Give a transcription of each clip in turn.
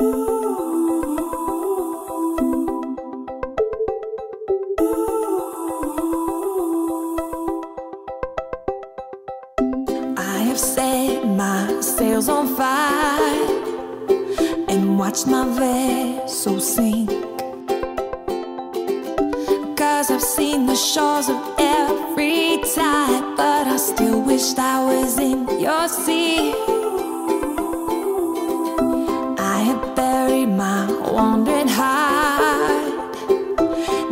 I have set my sails on fire and watched my vessel sink. Cause I've seen the shores of every tide, but I still wished I was in your sea. Wandering heart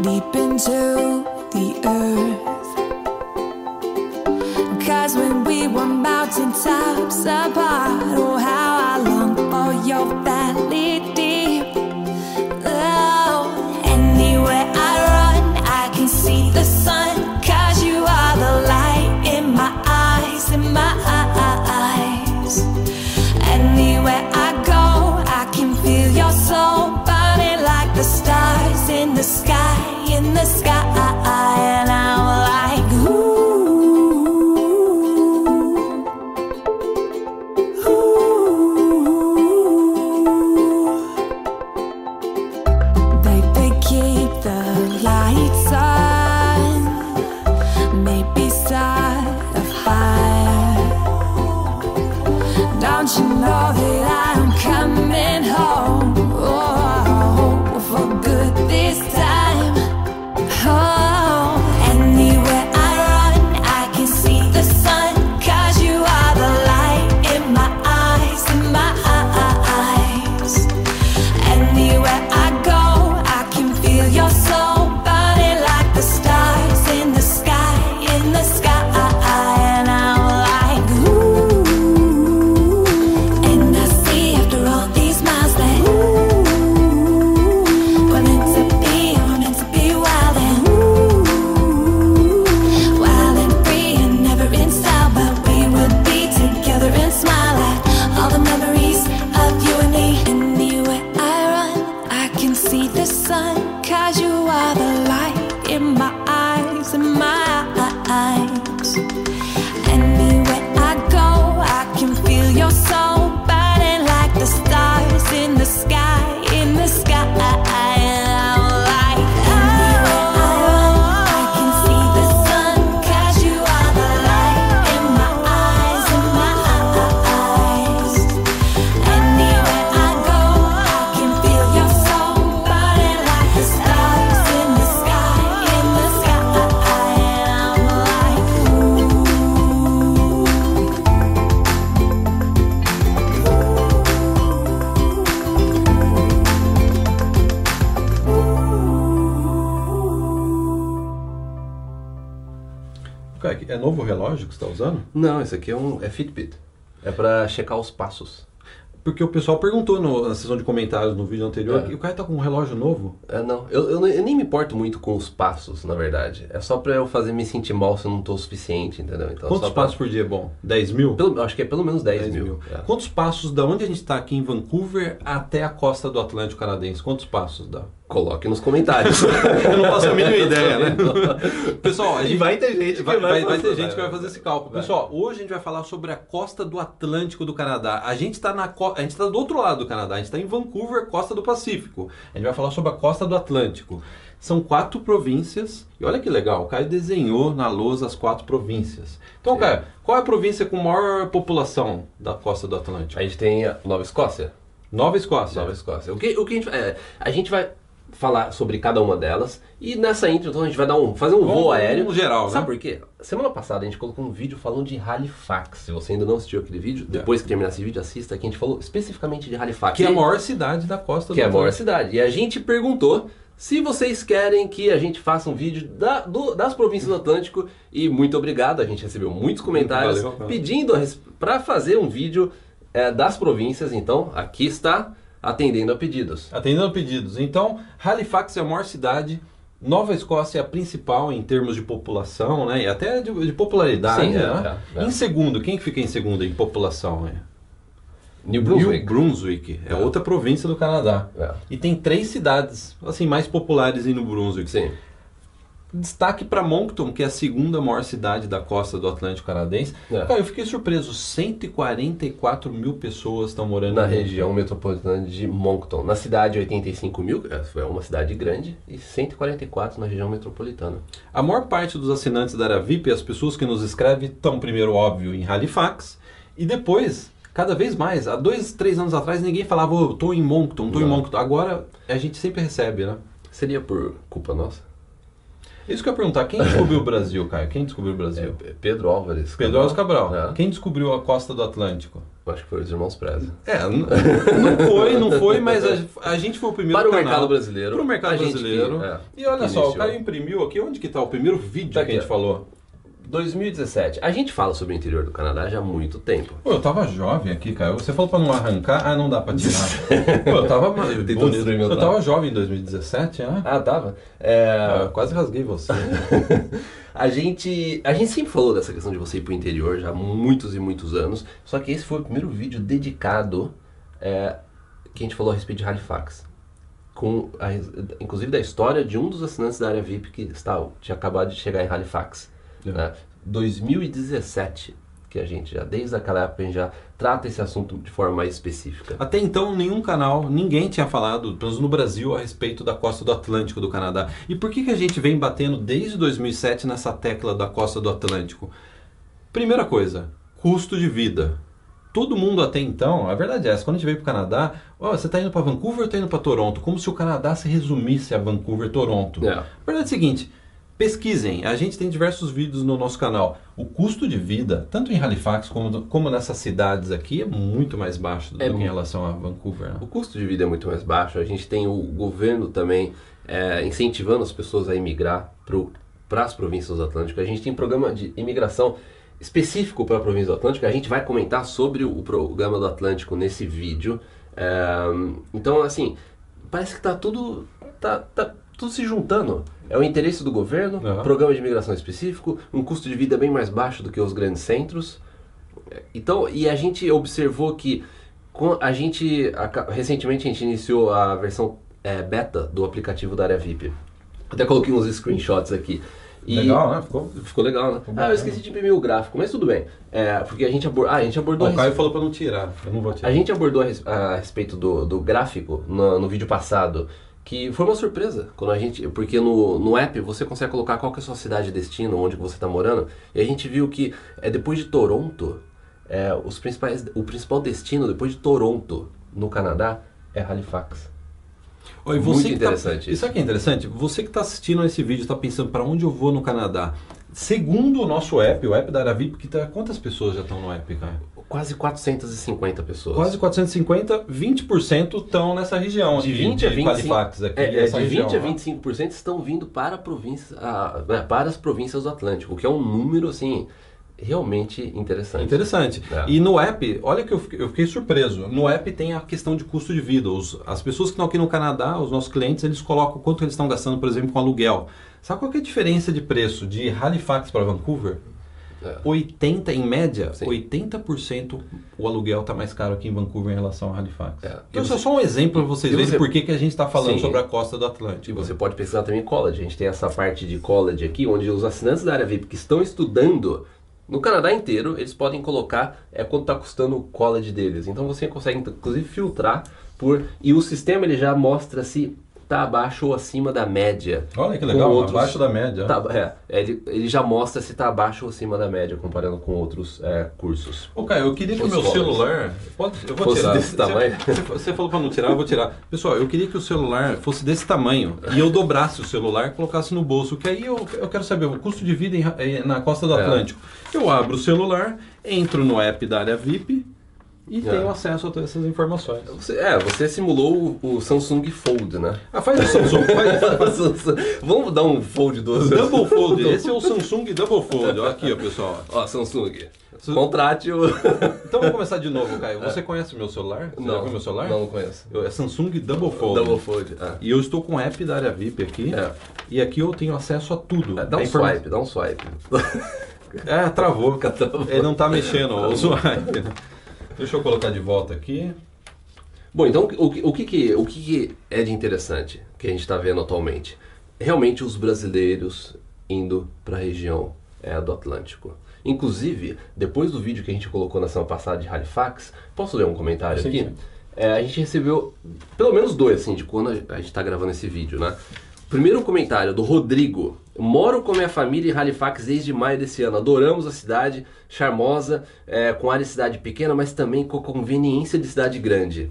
deep into the earth. Cause when we were mountaintops apart, oh, Cara, É novo relógio que você está usando? Não, esse aqui é um é Fitbit. É pra checar os passos. Porque o pessoal perguntou no- na sessão de comentários no vídeo anterior É. que o cara tá com um relógio novo. É, não. Eu, eu, eu nem me importo muito com os passos, na verdade. É só pra eu fazer me sentir mal se eu não tô o suficiente, entendeu? Então, Quantos pra- passos por dia é bom? 10 mil? Pelo, acho que é pelo menos 10, mil. É. Quantos passos da onde a gente está aqui em Vancouver até a costa do Atlântico Canadense? Quantos passos dá? Coloque nos comentários. Eu não faço a mínima ideia, né? Pessoal, a E gente vai ter gente que vai, vai vai- ter gente que vai vai. fazer esse cálculo. Vai. Pessoal, hoje a gente vai falar sobre a costa do Atlântico do Canadá. A gente está na co- a gente tá do outro lado do Canadá. A gente está em Vancouver, costa do Pacífico. A gente vai falar sobre a costa do Atlântico. São quatro províncias. E olha que legal, o Caio desenhou na lousa as quatro províncias. Então, Sim. Caio, qual é a província com maior população da costa do Atlântico? A gente tem a Nova Escócia. Nova Escócia. Nova Escócia. O que, o que a gente é, A gente vai falar sobre cada uma delas. E nessa intro, então, a gente vai dar um, fazer um Um- voo aéreo. um geral, Sabe né? por quê? Semana passada a gente colocou um vídeo falando de Halifax. Se você ainda não assistiu aquele vídeo, depois que terminar esse vídeo, assista, que a gente falou especificamente de Halifax. Que é a maior cidade da costa que do é a maior cidade. E a gente perguntou se vocês querem que a gente faça um vídeo da- do- das províncias do Atlântico. E muito obrigado, a gente recebeu muitos comentários valeu. pedindo para fazer um vídeo é, das províncias. Então, aqui está atendendo a pedidos. Atendendo pedidos. Então, Halifax é a maior cidade. Nova Escócia é a principal em termos de população, né? E até de, de popularidade, Sim, é, né? é, é. Em segundo, quem que fica em segundo em população? New Brunswick. New Brunswick. É, É. outra província do Canadá. É. E tem três cidades, assim, mais populares em New Brunswick. Sim. Destaque para Moncton, que é a segunda maior cidade da costa do Atlântico Canadense. É. Cara, eu fiquei surpreso, 144 mil pessoas estão morando Na região metropolitana de Moncton. Na cidade, 85 mil, é uma cidade grande, e 144 na região metropolitana. A maior parte dos assinantes da área VIP, as pessoas que nos escrevem, estão primeiro, óbvio, em Halifax, e depois, cada vez mais, há dois, três anos atrás, ninguém falava, "Ô, eu tô em Moncton, tô em. Moncton. Agora, a gente sempre recebe, né? Seria por culpa nossa? Isso que eu ia perguntar, quem descobriu o Brasil, Caio? Quem descobriu o É, Brasil? P- Pedro Álvares. Pedro Alves Cabral. É. Quem descobriu a costa do Atlântico? Acho que foi os irmãos Preza. É, n- não foi, não foi, mas a, a gente foi o primeiro Para o canal. mercado brasileiro. Para o mercado brasileiro. que- é, e olha só, o iniciou. Caio imprimiu aqui, onde que tá o primeiro vídeo Tá que a gente falou? 2017. A gente fala sobre o interior do Canadá já há muito tempo. Pô, eu tava jovem aqui, Caio. Você falou pra não arrancar, ah, não dá pra tirar. Pô, eu tava. Destruir meu Eu trabalho. tava jovem em 2017, né? Ah, tava? É, Ah, eu quase rasguei você. a, gente, a gente sempre falou dessa questão de você ir pro interior já há muitos e muitos anos. Só que esse foi o primeiro vídeo dedicado é, que a gente falou a respeito de Halifax. Com a inclusive da história de um dos assinantes da área VIP que está, tinha acabado de chegar em Halifax. É. né? 2017. Que a gente já, desde aquela época, a gente já trata esse assunto de forma mais específica. Até então, nenhum canal, ninguém tinha falado, pelo menos no Brasil, a respeito da costa do Atlântico do Canadá. E por que, que a gente vem batendo desde 2007 nessa tecla da costa do Atlântico? Primeira coisa, custo de vida. Todo mundo até então, a verdade é essa, quando a gente veio para o Canadá, ó, você está indo para Vancouver ou está indo para Toronto? Como se o Canadá se resumisse a Vancouver e Toronto. É. A verdade é a seguinte, pesquisem, a gente tem diversos vídeos no nosso canal. O custo de vida, tanto em Halifax como, como nessas cidades aqui, é muito mais baixo do É que em relação a Vancouver. né? O custo de vida é muito mais baixo. A gente tem o governo também é, incentivando as pessoas a imigrar para as províncias do Atlântico. A gente tem programa de imigração específico para a província do Atlântico. A gente vai comentar sobre o programa do Atlântico nesse vídeo. É, então, assim, parece que tá tudo tá, tá tudo se juntando. É o interesse do governo, Aham. programa de imigração específico, um custo de vida bem mais baixo do que os grandes centros. Então, e a gente observou que a gente recentemente a gente iniciou a versão é, beta do aplicativo da área VIP. Até coloquei uns screenshots aqui. E Legal, né? Ficou... Ficou legal, né? Ah, bacana. eu esqueci de imprimir o gráfico, mas tudo bem. É, porque a gente, abor... ah, a gente abordou o Caio falou para não tirar, eu não vou tirar. a gente abordou a, res- a respeito do, do gráfico no, no vídeo passado, que foi uma surpresa quando a gente, porque no, no app você consegue colocar qual que é a sua cidade de destino, onde você está morando, e a gente viu que é depois de Toronto, é, os principais, o principal destino depois de Toronto no Canadá é Halifax. E Muito que tá- interessante Isso aqui é interessante. Você que está assistindo esse vídeo está pensando para onde eu vou no Canadá. Segundo o nosso app, o app da Aravip, que tá, quantas pessoas já estão no app, Caio? Quase 450 pessoas. Quase 450, 20% estão nessa região de aqui, 20 a 25, Halifax aqui. é, é, de região, 20 a ó. 25% estão vindo para, província, né, para as províncias do Atlântico, que é um número assim realmente interessante. Interessante. É. E no app, olha que eu fiquei, eu fiquei surpreso. No app tem a questão de custo de vida. Os- as pessoas que estão aqui no Canadá, os nossos clientes, eles colocam quanto eles estão gastando, por exemplo, com aluguel. Sabe qual que é a diferença de preço de Halifax para Vancouver? É. 80 em média, Sim. 80% o aluguel está mais caro aqui em Vancouver em relação a Halifax. É. Então, isso é só um exemplo para vocês verem você- por que, que a gente está falando Sim. sobre a costa do Atlântico. E você pode pesquisar também college. A gente tem essa parte de college aqui, onde os assinantes da área VIP que estão estudando no Canadá inteiro, eles podem colocar é, quanto está custando o college deles. Então você consegue, inclusive, filtrar por... E o sistema ele já mostra se está abaixo ou acima da média. Olha que legal, outros- abaixo da média. Tá, é, ele, ele já mostra se está abaixo ou acima da média, comparando com outros é, cursos. Ô, Caio, eu queria que o meu celular. Pode, eu vou Fosse tirar. desse Você- tamanho? Você, você falou pra não tirar, eu vou tirar. Pessoal, eu queria que o celular fosse desse tamanho e eu dobrasse o celular e colocasse no bolso. Que aí eu, eu quero saber o custo de vida em na costa do É. Atlântico. Eu abro o celular, entro no app da área VIP e É. tenho acesso a todas essas informações. Você, é, você simulou o, o Samsung Fold, né? Ah, faz o Samsung, faz. Vamos dar um Fold do Double Fold. Esse é o Samsung Double Fold. Olha aqui, ó, pessoal. Ó, Samsung, contrate o... Então vamos começar de novo, Caio. Você conhece o meu celular? Você já viu meu celular? Não, não conheço. Eu- É Samsung Double Fold. Double Fold. Ah. E eu estou com o app da área VIP aqui. É. E aqui eu tenho acesso a tudo. Dá A um informa- swipe, dá um swipe. É, travou. Travou. Ele não tá mexendo o swipe. Deixa eu colocar de volta aqui. Bom, então o, que- o, que, que, o que, que é de interessante que a gente está vendo atualmente? Realmente os brasileiros indo para a região é, do Atlântico. Inclusive, depois do vídeo que a gente colocou na semana passada de Halifax, posso ler um comentário Sim, aqui? sim. É, a gente recebeu pelo menos dois, assim, de quando a gente está gravando esse vídeo, né? Primeiro comentário do Rodrigo. Moro com minha família em Halifax desde maio desse ano. Adoramos a cidade, charmosa, é, com área de cidade pequena, mas também com conveniência de cidade grande.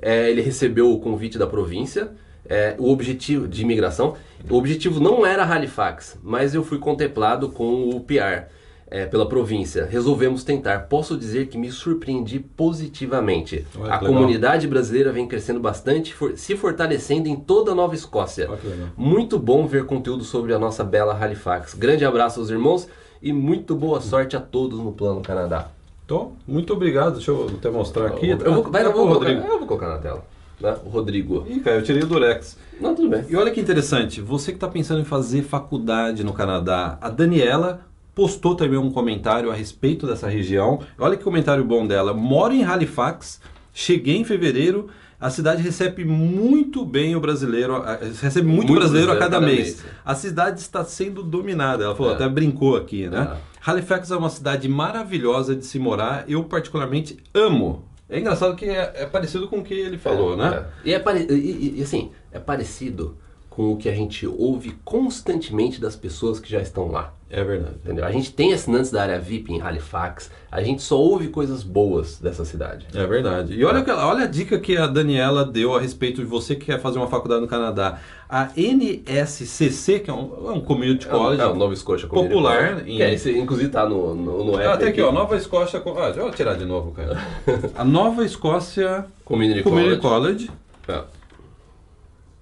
É, ele recebeu o convite da província, é, o objetivo de imigração. O objetivo não era Halifax, mas eu fui contemplado com o PR é, pela província. Resolvemos tentar. Posso dizer que me surpreendi positivamente. Olha a legal. comunidade brasileira vem crescendo bastante, for- se fortalecendo em toda a Nova Escócia. Olha. Muito bom ver conteúdo sobre a nossa bela Halifax. Grande abraço aos irmãos e muito boa sorte a todos no Plano Canadá. Então, muito obrigado. Deixa eu até mostrar aqui. Eu vou, vai, eu, vou Rodrigo. eu vou colocar na tela. Né? O Rodrigo. Ih, cara, eu tirei o Durex. Não, tudo bem. E olha que interessante, você que está pensando em fazer faculdade no Canadá, a Daniela postou também um comentário a respeito dessa região. Olha que comentário bom dela. Moro em Halifax, cheguei em fevereiro. A cidade recebe muito bem o brasileiro, a- recebe muito, Muito brasileiro a brasileiro cada cada mês. mês. A cidade está sendo dominada. Ela falou, É. até brincou aqui, né? É. Halifax é uma cidade maravilhosa de se morar. Eu particularmente amo. É engraçado que é, é parecido com o que ele falou, É, né? é. E, é pare- e- e, assim, é parecido com o que a gente ouve constantemente das pessoas que já estão lá. É verdade. Entendeu? A gente tem assinantes da área VIP em Halifax, a gente só ouve coisas boas dessa cidade. É verdade. E olha, olha a dica que a Daniela deu a respeito de você que quer fazer uma faculdade no Canadá. A NSCC, que é um, é um community college, É, o Nova Community popular College. em- Que é, esse, inclusive tá no, no, no app. Ah, tem aqui, ó, Nova Escócia. Ah, deixa eu tirar de novo, cara. A Nova Escócia Community, Community College. College É.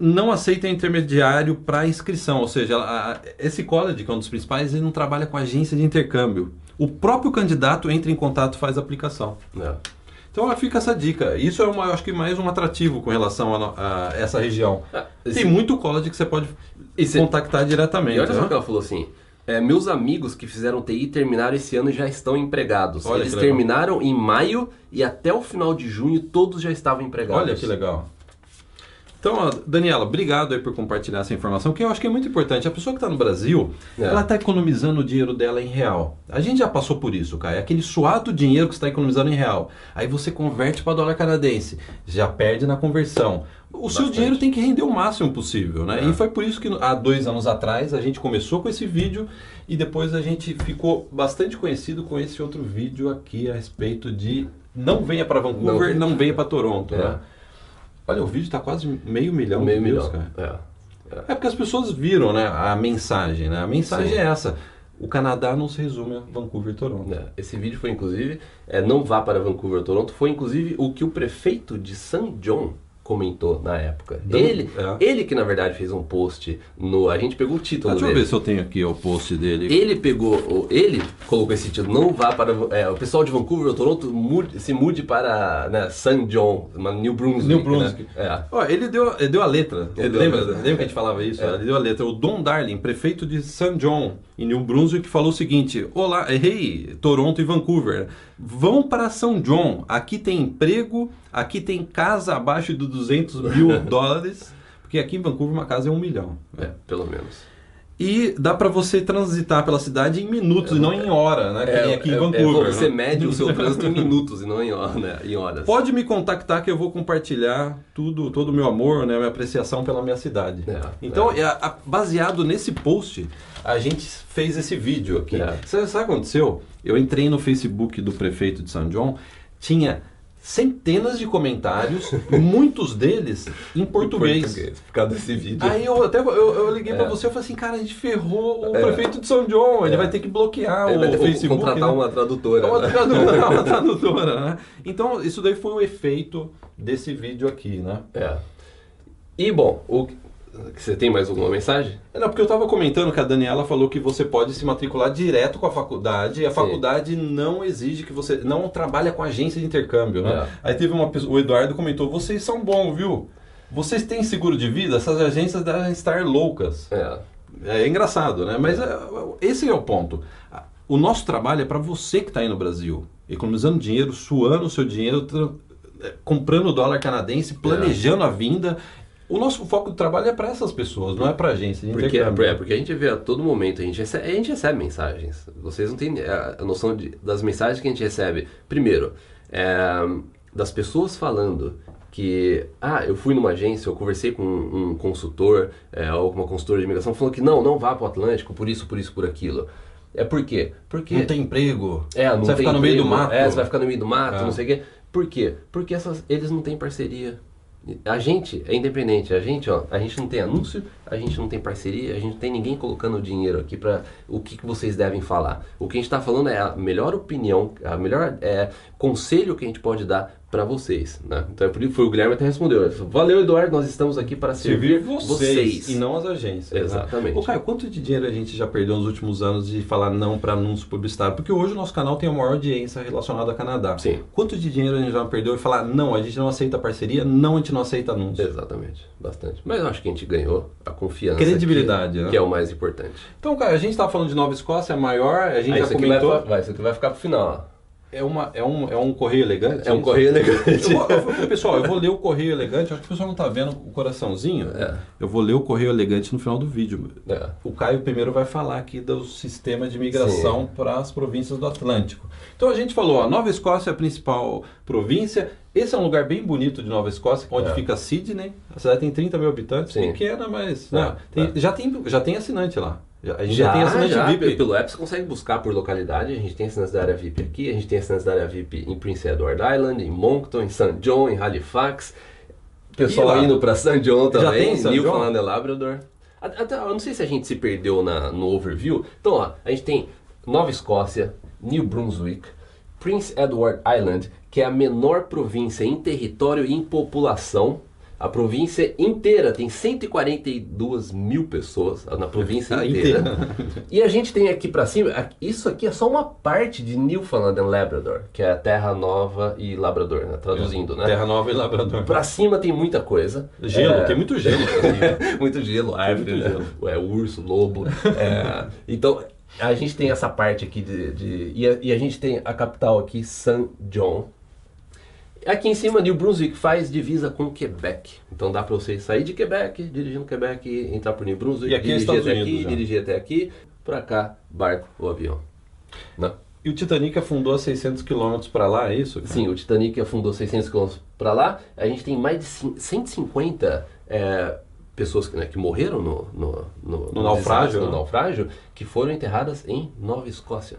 não aceita intermediário para inscrição, ou seja, a- a- esse college, que é um dos principais, ele não trabalha com agência de intercâmbio. O próprio candidato entra em contato e faz a aplicação. É. Então ela fica essa dica. Isso é uma, acho que mais um atrativo com relação a, a essa região. Ah, Tem esse- muito college que você pode E cê- contactar diretamente. E olha só né? o que ela falou assim. é, meus amigos que fizeram TI terminaram esse ano e já estão empregados. Olha Eles terminaram em maio e até o final de junho todos já estavam empregados. Olha que legal. Então, ó, Daniela, obrigado aí por compartilhar essa informação, que eu acho que é muito importante. A pessoa que está no Brasil, É. ela está economizando o dinheiro dela em real. A gente já passou por isso, cara. É aquele suado dinheiro que você está economizando em real. Aí você converte para dólar canadense, já perde na conversão. O seu Bastante. dinheiro tem que render o máximo possível, né? É. E foi por isso que há dois anos atrás a gente começou com esse vídeo e depois a gente ficou bastante conhecido com esse outro vídeo aqui a respeito de não venha para Vancouver, Não- não, venha para Toronto, É. né? Olha, o vídeo está quase meio milhão meio de views, milhão. cara. É. É porque as pessoas viram, né, a mensagem, né? A mensagem Sim. é essa. O Canadá não se resume a Vancouver e Toronto. É, Esse vídeo foi inclusive, é, não vá para Vancouver ou Toronto, foi inclusive o que o prefeito de San John comentou na época. Dando- ele, é. ele que na verdade fez um post no, a gente pegou o título Ah, deixa eu dele. ver se eu tenho aqui o post dele. Ele pegou, ele colocou esse título, não vá para, é, o pessoal de Vancouver ou Toronto mude- se mude para né, San John, New Brunswick. New Brunswick. Né? É. Ó, ele deu, ele deu a letra. Ele deu a lembra, letra. lembra que a gente falava isso? É. Ele deu a letra. O Don Darling, prefeito de St. John, em New Brunswick, falou o seguinte: Olá, hey, Toronto e Vancouver. Vão para São John. Aqui tem emprego, aqui tem casa abaixo de 200 mil dólares. Porque aqui em Vancouver uma casa é um milhão. É, pelo menos. E dá para você transitar pela cidade em minutos e não em hora, né? Que nem aqui em Vancouver. você né? mede o seu trânsito em minutos e não em, hora, né, em horas. Pode me contactar que eu vou compartilhar tudo, todo o meu amor, né, minha apreciação pela minha cidade. É, então, é, baseado nesse post, a gente fez esse vídeo aqui. É. Sabe, sabe o que aconteceu? Eu entrei no Facebook do prefeito de São João, tinha centenas de comentários, muitos deles em português. Por causa desse vídeo. Aí eu até eu, eu liguei pra É. você e falei assim, cara, a gente ferrou o É. prefeito de São João, ele É. vai ter que bloquear Ele vai o ter que Facebook. contratar né? uma tradutora. Uma né? tradutora, uma tradutora, né? Então, isso daí foi o efeito desse vídeo aqui, né? É. E bom, o você tem mais alguma mensagem? É, Não, porque eu estava comentando que a Daniela falou que você pode se matricular direto com a faculdade e a Sim. faculdade não exige que você não trabalha com agência de intercâmbio, né? É. Aí teve uma pessoa, o Eduardo comentou, vocês são bons, viu? Vocês têm seguro de vida? Essas agências devem estar loucas. É. É engraçado, né? Mas é, esse é o ponto. O nosso trabalho é para você que está aí no Brasil, economizando dinheiro, suando o seu dinheiro, é, comprando dólar canadense, planejando a vinda. O nosso foco de trabalho é para essas pessoas, não é para agência. A gente Porque, é, é, porque a gente vê a todo momento, a gente recebe, a gente recebe mensagens. Vocês não têm a, a noção de- das mensagens que a gente recebe. Primeiro, é, das pessoas falando que, ah, eu fui numa agência, eu conversei com um, um consultor, é, ou com uma consultora de imigração, falou que não, não vá para o Atlântico, por isso, por isso, por aquilo. É por quê? Porque Não tem emprego. é, não Você vai ficar no meio do emprego. mato. É, você vai ficar no meio do mato, É. não sei o quê. Por quê? Porque essas, eles não têm parceria. A gente é independente, a gente, ó, a gente não tem anúncio, a gente não tem parceria, a gente não tem ninguém colocando dinheiro aqui para o que, que vocês devem falar. O que a gente está falando é a melhor opinião, a melhor é, conselho que a gente pode dar para vocês, né? Então é por isso que foi o Guilherme até respondeu. Valeu, Eduardo, nós estamos aqui para servir, Servir vocês, e não as agências. né? Exatamente. Ô, Caio, quanto de dinheiro a gente já perdeu nos últimos anos de falar não para anúncio publicitário? Porque hoje o nosso canal tem a maior audiência relacionada ao Canadá. Sim. Quanto de dinheiro a gente já perdeu e falar não, a gente não aceita parceria, não, a gente não aceita anúncio? Exatamente, bastante. Mas eu acho que a gente ganhou a confiança. Credibilidade, que, né? que é o mais importante. Então, cara, a gente estava falando de Nova Escócia, a maior, a gente Aí, já isso, aqui vai, comentou. vai, isso aqui vai ficar pro final. É, uma, é, um, é um correio elegante? É um correio elegante. Eu vou- eu vou- pessoal, eu vou ler o correio elegante. Acho que o pessoal não tá vendo o coraçãozinho. É. Eu vou ler o correio elegante no final do vídeo. É. O Caio primeiro vai falar aqui do sistema de migração para as províncias do Atlântico. Então a gente falou, ó, Nova Escócia é a principal província. Esse é um lugar bem bonito de Nova Escócia, onde É. fica Sydney. A cidade tem 30 mil habitantes, Sim. pequena, mas É, né, tem- é. Já, tem, já tem assinante lá. Já- a gente já, tem assinante já, VIP. Pelo app você consegue buscar por localidade. A gente tem assinantes da área VIP aqui, a gente tem assinantes da área VIP em Prince Edward Island, em Moncton, em St. John, em Halifax. Pessoal lá? indo pra St. John Já também. Newfoundland e Labrador. Até, eu não sei se a gente se perdeu na, no overview. Então, ó, a gente tem Nova Escócia, New Brunswick, Prince Edward Island, que é a menor província em território e em população. A província inteira tem 142 mil pessoas na província Ah, inteira. E a gente tem aqui pra cima, isso aqui é só uma parte de Newfoundland and Labrador, que é a Terra Nova e Labrador, né? traduzindo, né? Terra Nova e Labrador. Pra cima tem muita coisa. Gelo, É, tem muito gelo. muito gelo, árvore, muito né? É, urso, lobo. É, então, a gente tem essa parte aqui de. de- e, a, e a gente tem a capital aqui, St. John. Aqui em cima, New Brunswick faz divisa com Quebec. Então dá pra você sair de Quebec, dirigir no Quebec, entrar por New Brunswick, E aqui é dirigir até Unidos aqui, já. dirigir até aqui, pra cá, barco ou avião. Não. E o Titanic afundou a 600 quilômetros para lá, é isso? cara? Sim, o Titanic afundou 600 km para lá. A gente tem mais de cin- 150 é, pessoas que, né, que morreram no, no, no, No naufrágio, desastre, né? naufrágio, que foram enterradas em Nova Escócia.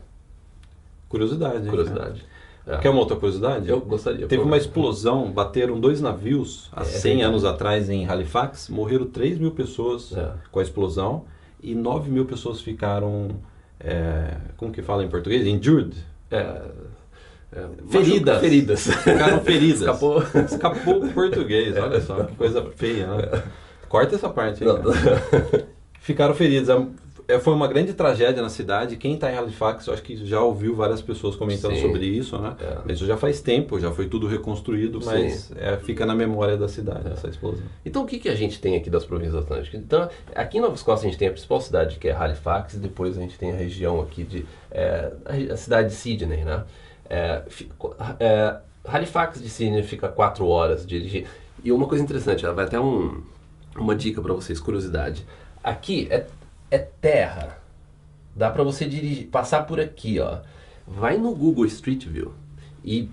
Curiosidade. Curiosidade. É. Quer uma outra curiosidade? Eu gostaria. Teve por uma explosão, bateram dois navios há É 100 verdade. anos atrás em Halifax, morreram 3 mil pessoas É. com a explosão e 9 mil pessoas ficaram, é, como que fala em português? Injured. É, é, Feridas. Feridas. Ficaram feridas. Escapou. Escapou o português, olha só, que coisa feia, né? Corta essa parte aí. Não, cara. Ficaram feridos. É, Foi uma grande tragédia na cidade. Quem está em Halifax, acho que já ouviu várias pessoas comentando Sim. sobre isso, né? É. Mas Isso já faz tempo, já foi tudo reconstruído, Sim. mas é, fica na memória da cidade essa explosão. Então o que, que a gente tem aqui das províncias atlânticas? Então, aqui em Nova Escócia a gente tem a principal cidade que é Halifax, e depois a gente tem a região aqui de. é, a cidade de Sydney, né? É, é, Halifax de Sydney fica quatro horas de dirigir. E uma coisa interessante, ela vai até um, uma dica para vocês, curiosidade. Aqui é, é terra. Dá para você dirigir, passar por aqui, ó. Vai no Google Street View e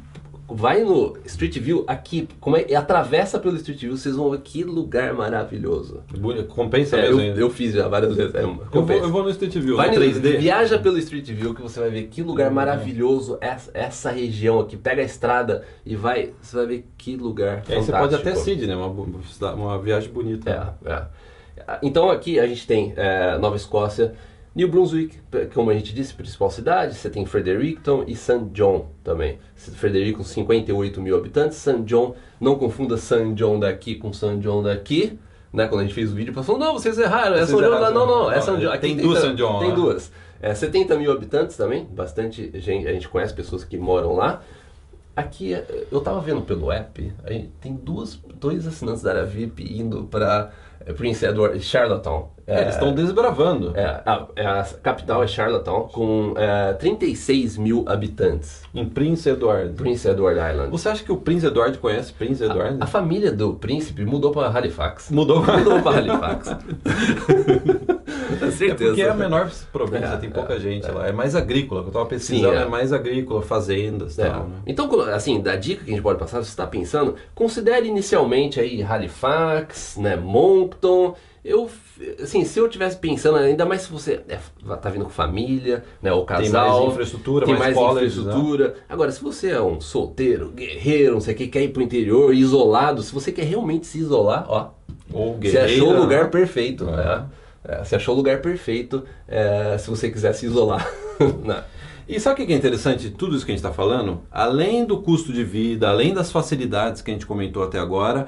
vai no Street View aqui, como é, e atravessa pelo Street View, vocês vão ver que lugar maravilhoso. Bu- Compensa É, mesmo eu, ainda. eu fiz já várias vezes. É, Eu vou, eu vou no Street View, Vai no no 3D. Viaja pelo Street View que você vai ver que lugar maravilhoso essa, essa região aqui. Pega a estrada e vai, você vai ver que lugar E aí você pode até fantástico. Sydney, uma, bu- uma viagem bonita. É, é. Então aqui a gente tem é, Nova Escócia, New Brunswick, como a gente disse, principal cidade, você tem Fredericton e St. John também. Fredericton, 58 mil habitantes, St. John, não confunda St. John daqui com St. John daqui. Né, quando a gente fez o vídeo, falou, não, vocês erraram, é Vocês. John, não, não, não, é St. John. tem Aqui duas St. John Tem lá. duas. É, 70 mil habitantes também, bastante gente, a gente conhece pessoas que moram lá. Aqui, é, eu tava vendo pelo app, tem duas, dois assinantes da área VIP indo para Prince Edward, Charlottetown. É, eles estão desbravando. É, a, é, a capital é Charlottetown, com é, 36 mil habitantes. Em Prince Edward. Prince Edward Island. Você acha que o Prince Edward conhece Prince Edward? A família do príncipe mudou para Halifax. Mudou. Mudou para Halifax. É certeza. porque é a menor província, É, tem pouca é, gente é. lá. É mais agrícola, que eu tava pesquisando, Sim, é. é. mais agrícola, fazendas e É. tal, né? Então, assim, da dica que a gente pode passar, se você está pensando, considere inicialmente aí Halifax, né, Moncton. Eu, assim, se eu tivesse pensando, ainda mais se você é, tá vindo com família, né, ou casal, Tem mais infraestrutura, tem mais mais, colleges, né? infraestrutura. Agora, se você é um solteiro, guerreiro, não sei o que, quer ir pro interior, isolado, se você quer realmente se isolar, ó, Ou você achou o lugar né? perfeito, É. né? É, você achou o lugar perfeito é, se você quiser se isolar. né? E sabe o que é interessante de tudo isso que a gente está falando? Além do custo de vida, além das facilidades que a gente comentou até agora,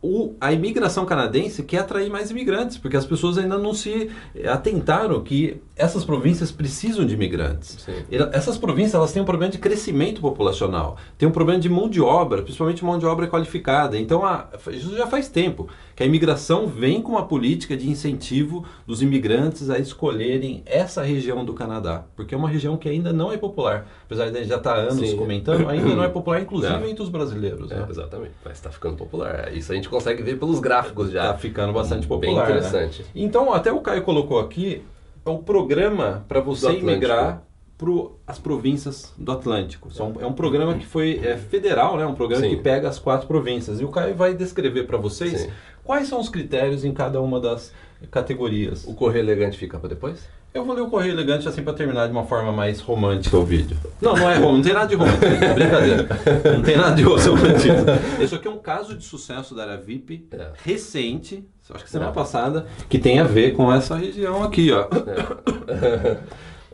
o- a imigração canadense quer atrair mais imigrantes, porque as pessoas ainda não se atentaram que essas províncias precisam de imigrantes. Sim. Essas províncias elas têm um problema de crescimento populacional, tem um problema de mão de obra, principalmente mão de obra qualificada. Então, a- isso já faz tempo que a imigração vem com uma política de incentivo dos imigrantes a escolherem essa região do Canadá, porque é uma região que ainda não é popular. Apesar de a gente já estar há anos Sim. comentando, ainda não é popular, inclusive É. entre os brasileiros. É, né? exatamente, mas está ficando popular. Isso a gente consegue ver pelos gráficos já. Tá ficando bastante Bem popular. né? interessante. Então, até o Caio colocou aqui é o programa para você imigrar para as províncias do Atlântico. São- é um programa que foi é, federal, né? um programa Sim. que pega as quatro províncias. E o Caio vai descrever para vocês Sim. quais são os critérios em cada uma das categorias. O correio elegante fica para depois? Eu vou ler o Correio Elegante assim para terminar de uma forma mais romântica o vídeo. Não, não é romântico, não tem nada de romântico, é brincadeira. Não tem nada de romantismo. Esse aqui é um caso de sucesso da área VIP É. recente, acho que semana É. passada, que tem a ver com essa região aqui, ó.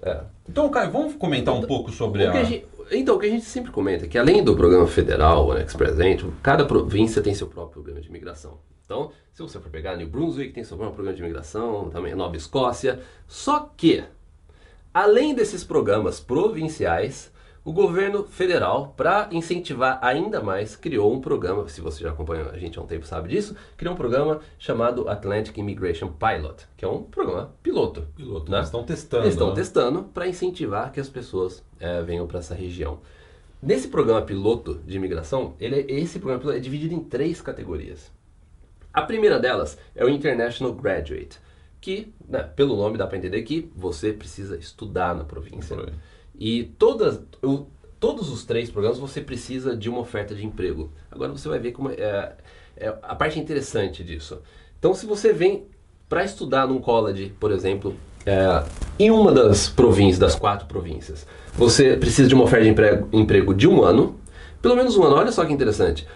É. Então, Caio, vamos comentar um pouco sobre a... a gente- então, o que a gente sempre comenta é que além do programa federal, o Annex Presente, cada província tem seu próprio programa de imigração. Então, se você for pegar New Brunswick, tem seu próprio programa de imigração, também Nova Escócia. Só que, além desses programas provinciais, o governo federal, para incentivar ainda mais, criou um programa, se você já acompanha a gente há um tempo sabe disso, criou um programa chamado Atlantic Immigration Pilot, que é um programa piloto. Piloto, né? eles estão testando. Eles estão né? testando para incentivar que as pessoas eh, venham para essa região. Nesse programa piloto de imigração, ele é- esse programa piloto é dividido em três categorias. A primeira delas é o International Graduate, que, né, pelo nome dá para entender que você precisa estudar na província. Aí. E todas, todos os três programas você precisa de uma oferta de emprego. Agora você vai ver como é, é a parte interessante disso. Então, se você vem para estudar num college, por exemplo, é, em uma das províncias, das quatro províncias, você precisa de uma oferta de emprego, emprego de um ano, pelo menos um ano. Olha só que interessante.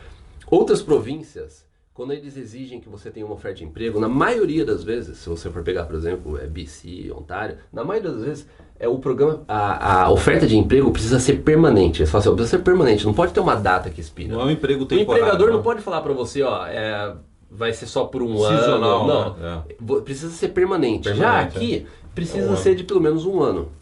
Outras províncias, quando eles exigem que você tenha uma oferta de emprego, na maioria das vezes, se você for pegar, por exemplo, é BC, Ontário, na maioria das vezes é o programa, a, a oferta de emprego precisa ser permanente. Eles falam assim, precisa ser permanente, não pode ter uma data que expira. Não é um emprego O temporário. empregador não né? pode falar pra você, ó, é, vai ser só por um Sazonal, ano. Não, né? Vo- precisa ser permanente. Já Permanente, aqui, precisa É um ser de pelo menos um ano.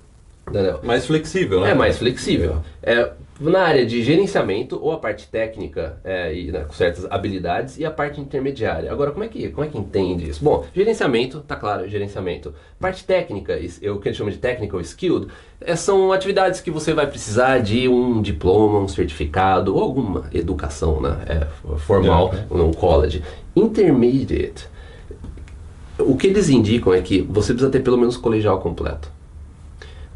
Entendeu? Mais flexível, né? É mais flexível. É, na área de gerenciamento ou a parte técnica é, e né, com certas habilidades e a parte intermediária. Agora, como é que como é que entende isso? Bom, gerenciamento, tá claro, gerenciamento. Parte técnica, o que a gente chama de technical skilled, é, são atividades que você vai precisar de um diploma, um certificado ou alguma educação, né, é, formal, É, um college. Intermediate. O que eles indicam é que você precisa ter pelo menos colegial completo.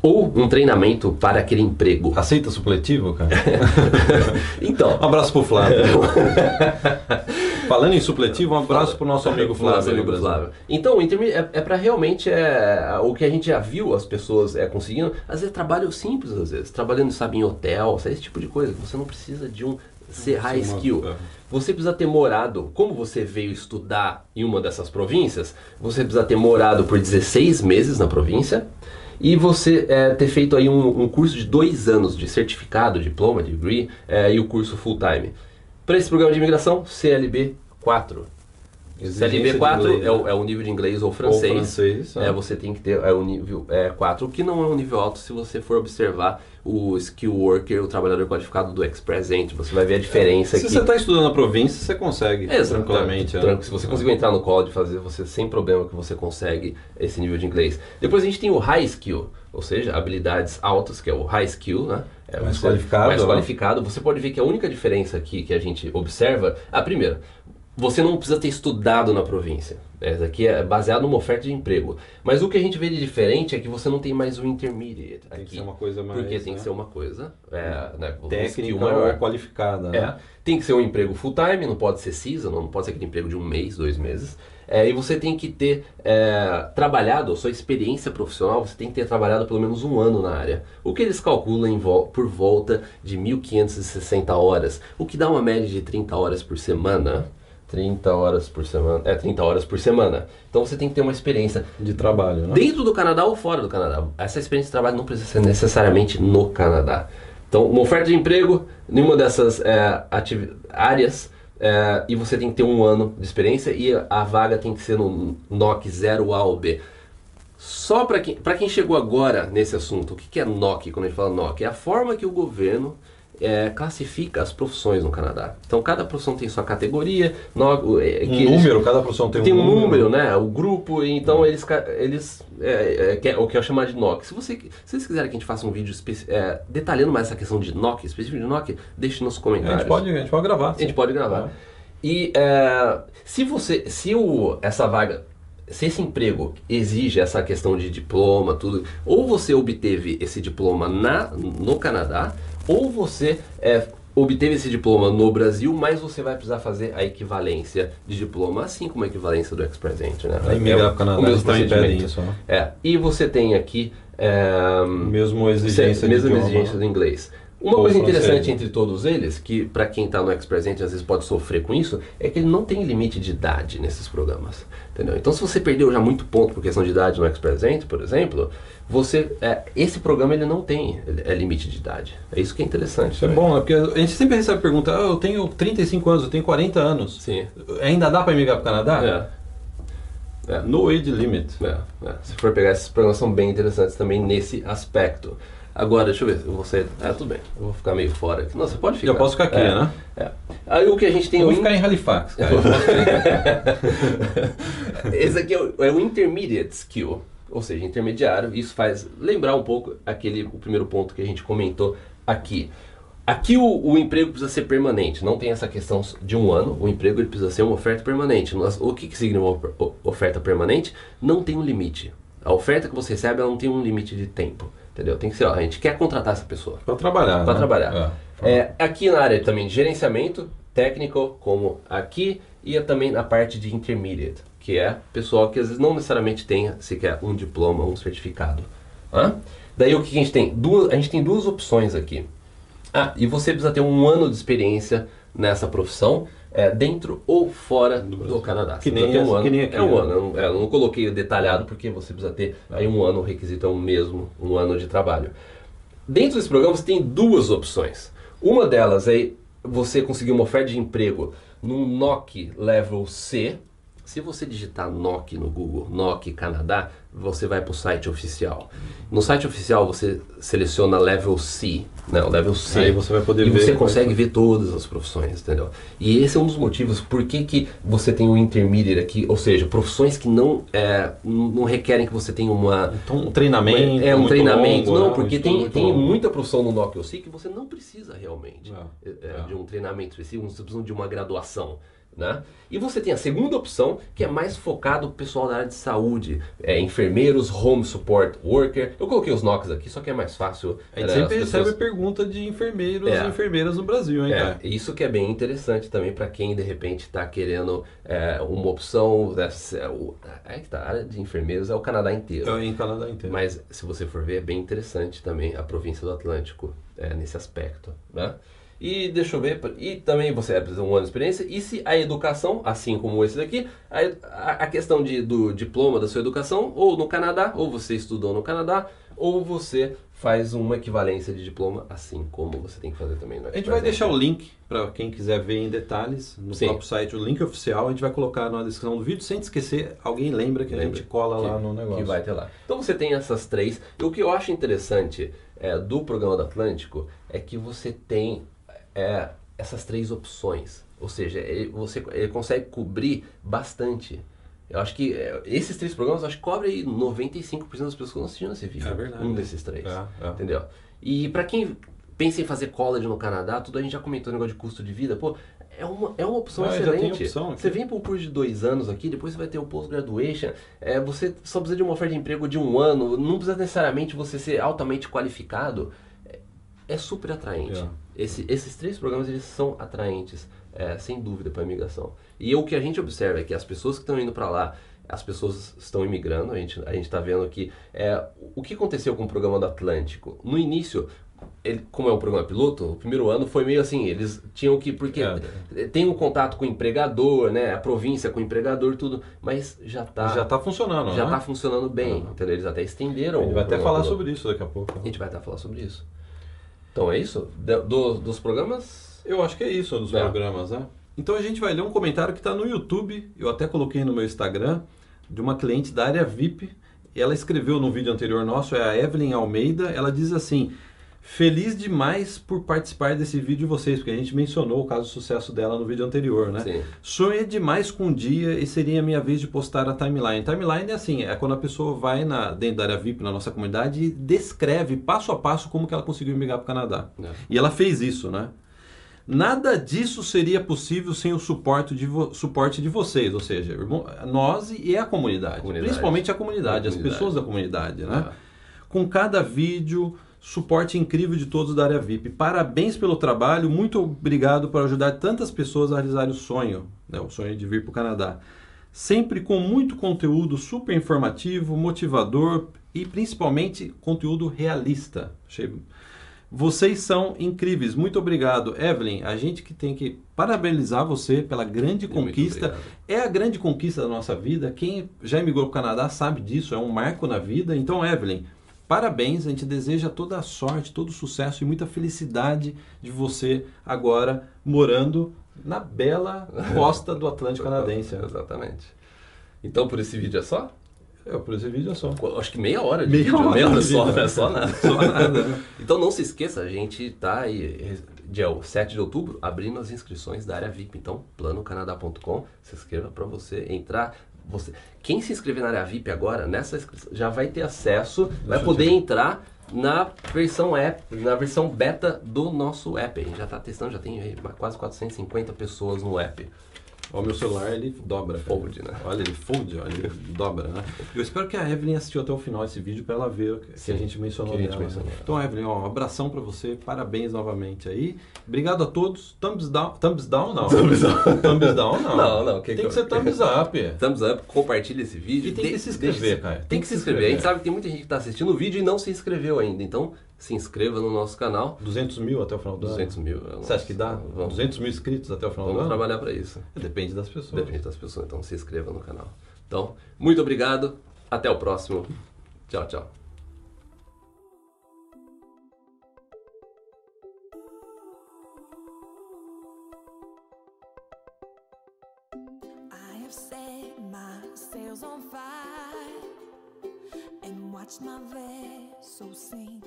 Ou um treinamento para aquele emprego. Aceita supletivo, cara? Então, Um abraço pro Flávio. Falando em supletivo, um abraço pro nosso amigo Flávio. Amigo. Flávio. Então, é, é para realmente é, o que a gente já viu as pessoas é, conseguindo. Às vezes trabalho simples, às vezes. Trabalhando, sabe, em hotel, sabe, esse tipo de coisa. Você não precisa de um ser high skill. é. Você precisa ter morado, como você veio estudar em uma dessas províncias, você precisa ter morado por 16 meses na província e você é, ter feito aí um, um curso de dois anos de certificado, diploma, degree é, e o curso full time. Para esse programa de imigração, CLB 4. Exigência de CLB4 inglês, é, o, é o nível de inglês ou Ou francês. francês. É, ah. você tem que ter é, o nível é, 4, o que não é um nível alto se você for observar o skill worker, o trabalhador qualificado do Express Entry. Você vai ver a diferença Se aqui. você está estudando na província, você consegue Exato, tranquilamente. tranquilo. Se você conseguir entrar no college, fazer você sem problema que você consegue esse nível de inglês. Depois a gente tem o high skill, ou seja, habilidades altas, que é o high skill, né? É Mais você- qualificado, Mais né? qualificado. Você pode ver que a única diferença aqui que a gente observa, a primeira, você não precisa ter estudado na província. Essa aqui é baseado numa oferta de emprego. Mas o que a gente vê de diferente é que você não tem mais o intermediate Tem aqui. que ser uma coisa mais. porque tem né, que ser uma coisa é, né, técnica maior. qualificada. É, Né? tem que ser um emprego full time, não pode ser season, não pode ser aquele emprego de um mês, dois meses. É, e você tem que ter é, trabalhado, a sua experiência profissional, você tem que ter trabalhado pelo menos um ano na área. O que eles calculam vol- por volta de 1.560 horas, o que dá uma média de 30 horas por semana. 30 horas por semana. É, 30 horas por semana. Então você tem que ter uma experiência De trabalho, né? dentro do Canadá ou fora do Canadá. Essa experiência de trabalho não precisa ser necessariamente no Canadá. Então, uma oferta de emprego, nenhuma dessas é, áreas, é, e você tem que ter um ano de experiência e a vaga tem que ser no NOC 0A ou B. Só para quem, pra quem chegou agora nesse assunto, o que, que é NOC quando a gente fala NOC? É a forma que o governo é, classifica as profissões no Canadá. Então, cada profissão tem sua categoria, no, é, Um que eles- número, cada profissão tem, tem um número, número né? O grupo, então eles, eles é, é, que é o que eu chamo de NOC. Se, você, se vocês quiserem que a gente faça um vídeo é, detalhando mais essa questão de NOC, específico de NOC, deixe nos A comentários. gente pode, a gente pode gravar. A gente pode gravar. E é, se você, se o, essa vaga, se esse emprego exige essa questão de diploma, tudo, ou você obteve esse diploma na, no Canadá, ou você é, obteve esse diploma no Brasil, mas você vai precisar fazer a equivalência de diploma, assim como a equivalência do Express Entry, né? Aí migrar para o Canadá, o mesmo também pedem isso. Né? É, e você tem aqui é, Mesmo exigência de mesma idioma. exigência do inglês. Uma Ou coisa interessante entre todos eles, que para quem está no Express Entry às vezes pode sofrer com isso, é que ele não tem limite de idade nesses programas. Entendeu? Então se você perdeu já muito ponto por questão de idade no Express Entry, por exemplo, você é, esse programa ele não tem é, limite de idade. É isso que é interessante. Isso é também. bom, né? Porque a gente sempre recebe a pergunta: ah, eu tenho 35 anos, eu tenho 40 anos. Sim. Ainda dá para migrar para o Canadá? É. É. No age limit. É, é. Se for pegar esses programas são bem interessantes também nesse aspecto. Agora, deixa eu ver, eu vou sair. Ah, tudo bem, eu vou ficar meio fora aqui. Não, você pode ficar. Já posso ficar aqui, É, né? É. Aí o que a gente tem Eu vou in- ficar em Halifax, cara. Esse aqui é o, é o intermediate skill, ou seja, intermediário. Isso faz lembrar um pouco aquele o primeiro ponto que a gente comentou aqui. Aqui o, o emprego precisa ser permanente, não tem essa questão de um ano. O emprego ele precisa ser uma oferta permanente. O que, que significa uma oferta permanente? Não tem um limite. A oferta que você recebe ela não tem um limite de tempo, entendeu? Tem que ser, ó, a gente quer contratar essa pessoa. Para trabalhar. Para né? trabalhar. É. É, aqui na área também de gerenciamento técnico, como aqui, e também na parte de intermediate, que é pessoal que às vezes não necessariamente tenha sequer um diploma, um certificado. Hã? Daí o que a gente tem? Duas, a gente tem duas opções aqui. Ah, e você precisa ter um ano de experiência nessa profissão, é, dentro ou fora do, Canadá. Que nem um ano. que nem aqui, é um né? ano. Eu não, é, eu não coloquei detalhado porque você precisa ter aí um ano, o requisito é o mesmo, um ano de trabalho. Dentro desse programa você tem duas opções. Uma delas é você conseguir uma oferta de emprego num NOC Level C. Se você digitar NOC no Google, NOC Canadá, você vai para o site oficial. No site oficial você seleciona Level C, não, Level C. Aí você vai poder e ver você quais consegue ver todas as profissões, entendeu? E esse é um dos motivos por que, que você tem o intermediate aqui, ou seja, profissões que não, é, não requerem que você tenha uma, Então, um treinamento. é um treinamento, longo, não, né? Um porque tem, tem longo. muita profissão no NOC OC que você não precisa realmente É, é, é. de um treinamento específico, você precisa de uma graduação. Né? E você tem a segunda opção, que é mais focado pro pessoal da área de saúde, é, enfermeiros, home support worker. Eu coloquei os NOCs aqui, só que é mais fácil. A gente né, sempre as pessoas- recebe pergunta de enfermeiros É. e enfermeiras no Brasil, hein, é, cara? isso que é bem interessante também para quem de repente está querendo é, uma opção. É, o- é que tá, a área de enfermeiros é o Canadá inteiro. Em Canadá inteiro. Mas se você for ver, é bem interessante também a província do Atlântico é, nesse aspecto. Né? E deixa eu ver, e também você precisa de um ano de experiência. E se a educação, assim como esse daqui, a, a- a questão de, do diploma da sua educação, ou no Canadá, ou você estudou no Canadá, ou você faz uma equivalência de diploma, assim como você tem que fazer também no A gente vai deixar o link para quem quiser ver em detalhes no Sim. próprio site, o link oficial, a gente vai colocar na descrição do vídeo, sem esquecer, alguém lembra que a Lembra gente cola lá que- no negócio. Que vai ter lá. Então você tem essas três. E o que eu acho interessante é, do programa do Atlântico é que você tem é, essas três opções. Ou seja, ele, você ele consegue cobrir bastante. Eu acho que é, esses três programas, acho que cobre aí 95% das pessoas que estão assistindo esse vídeo. É verdade. Um desses três. É, é. Entendeu? E pra quem pensa em fazer college no Canadá, tudo a gente já comentou o negócio de custo de vida, pô, é uma, é uma opção Ah, excelente. opção. Você vem para um curso de dois anos aqui, depois você vai ter o post-graduation, é, você só precisa de uma oferta de emprego de um ano, não precisa necessariamente você ser altamente qualificado. É, é super atraente. É. Esse- esses três programas eles são atraentes, é, sem dúvida, para a imigração. E o que a gente observa é que as pessoas que estão indo para lá, as pessoas estão imigrando, a gente a está vendo que é, o que aconteceu com o programa do Atlântico. No início, ele, como é um programa piloto, o primeiro ano foi meio assim, eles tinham que. Porque É. tem um contato com o empregador, né? A província com o empregador, tudo, mas já está Já está funcionando, já né? tá funcionando bem. Entendeu? Eles até estenderam. A gente vai até falar piloto. sobre isso daqui a pouco. A gente vai até falar sobre isso. Então é isso? Do- dos programas? Eu acho que é isso dos É. programas, né? Então a gente vai ler um comentário que está no YouTube, eu até coloquei no meu Instagram, de uma cliente da área VIP. Ela escreveu no vídeo anterior nosso, é a Evelyn Almeida. Ela diz assim: Feliz demais por participar desse vídeo de vocês, porque a gente mencionou o caso de sucesso dela no vídeo anterior, né? Sim. Sonhei demais com um dia e seria a minha vez de postar a timeline. Timeline é assim, é quando a pessoa vai na, dentro da área VIP na nossa comunidade e descreve passo a passo como que ela conseguiu migrar para o Canadá. É. E ela fez isso, né? Nada disso seria possível sem o suporte de, vo- suporte de vocês, ou seja, nós e a comunidade. Comunidade. Principalmente a comunidade, A as comunidade. pessoas da comunidade, né? É. Com cada vídeo, suporte incrível de todos da área VIP. Parabéns pelo trabalho, muito obrigado por ajudar tantas pessoas a realizarem o sonho, né? o sonho de vir para o Canadá. Sempre com muito conteúdo super informativo, motivador e principalmente conteúdo realista. Achei vocês são incríveis. Muito obrigado, Evelyn. A gente que tem que parabenizar você pela grande Muito conquista. obrigado. É a grande conquista da nossa vida. Quem já emigrou para o Canadá sabe disso. É um marco na vida. Então, Evelyn, parabéns. A gente deseja toda a sorte, todo o sucesso e muita felicidade de você agora morando na bela costa do Atlântico Canadense. Exatamente. Então por esse vídeo é só? É, por esse vídeo é só. Acho que meia hora de Meia vídeo, hora meia hora de só, é só nada. Só nada, né? Então não se esqueça, a gente tá aí, dia 7 de outubro, abrindo as inscrições da área VIP. Então, planocanadá.com, se inscreva para você entrar. Você, quem se inscrever na área VIP agora, nessa inscrição, já vai ter acesso, vai eu poder entrar na versão app, na versão beta do nosso app. A gente já está testando, já tem aí quase 450 pessoas no app. Ó, o meu celular ele dobra. Fold, né? Olha, ele fold, olha, ele dobra, né? Eu espero que a Evelyn assistiu até o final esse vídeo para ela ver o que Sim, a gente mencionou que a gente dela, né? mencionou. Então, Evelyn, ó, um abração para você, parabéns novamente aí. Obrigado a todos. Thumbs down, thumbs down não. Thumbs down. thumbs down não. Não, não, que Tem que que ser thumbs up. Thumbs up, compartilhe esse vídeo. E tem que De- se inscrever, cara. Tem, que se inscrever. A gente sabe que tem muita gente que está assistindo o vídeo e não se inscreveu ainda. Então, se inscreva no nosso canal. 200 mil até o final do 200 ano. mil. é Você acha que dá? Vamos, 200 mil inscritos até o final do vamos ano? trabalhar para isso. Depende das pessoas. Depende das pessoas. Então, se inscreva no canal. Então, muito obrigado. Até o próximo. Tchau, tchau. Watched my vessel sink.